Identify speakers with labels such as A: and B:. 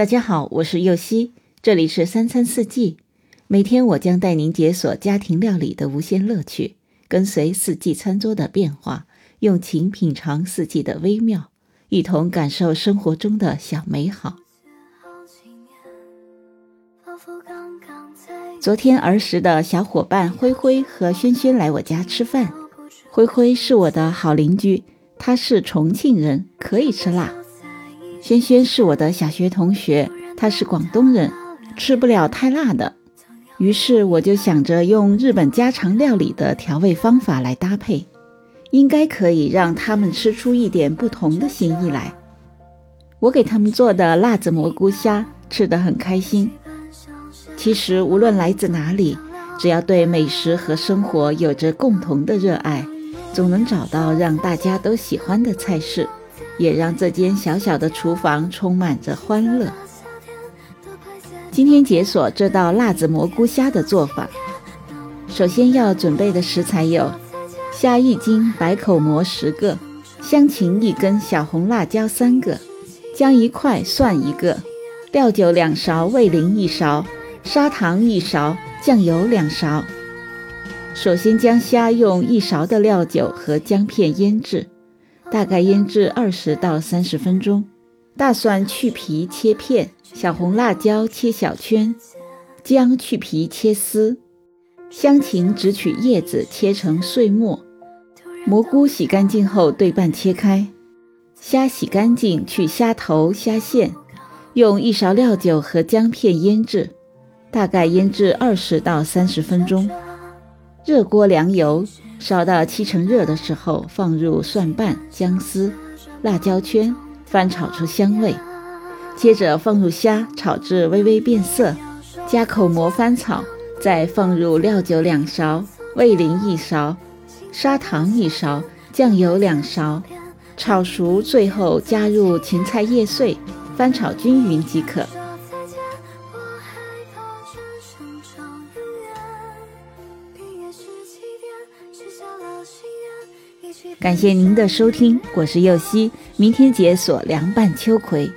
A: 大家好，我是右希，这里是三餐四季。每天我将带您解锁家庭料理的无限乐趣，跟随四季餐桌的变化，用情品尝四季的微妙，一同感受生活中的小美好。昨天儿时的小伙伴灰灰和轩轩来我家吃饭，灰灰是我的好邻居，他是重庆人，可以吃辣。轩轩是我的小学同学，他是广东人，吃不了太辣的。于是我就想着用日本家常料理的调味方法来搭配，应该可以让他们吃出一点不同的心意来。我给他们做的辣子蘑菇虾吃得很开心。其实无论来自哪里，只要对美食和生活有着共同的热爱，总能找到让大家都喜欢的菜式。也让这间小小的厨房充满着欢乐。今天解锁这道辣子蘑菇虾的做法，首先要准备的食材有：虾一斤，白口蘑十个，香芹一根，小红辣椒三个，姜一块，蒜一个，料酒两勺，味淋一勺，砂糖一勺，酱油两勺。首先将虾用一勺的料酒和姜片腌制。大概腌制二十到三十分钟。大蒜去皮切片，小红辣椒切小圈，姜去皮切丝，香芹只取叶子切成碎末。蘑菇洗干净后对半切开，虾洗干净去虾头虾线，用一勺料酒和姜片腌制，大概腌制二十到三十分钟。热锅凉油。烧到七成热的时候，放入蒜瓣、姜丝、辣椒圈，翻炒出香味。接着放入虾，炒至微微变色，加口蘑翻炒，再放入料酒两勺、味淋一勺、砂糖一勺、酱油两勺，炒熟，最后加入芹菜叶碎，翻炒均匀即可。感谢您的收听，我是右希，明天解锁凉拌秋葵。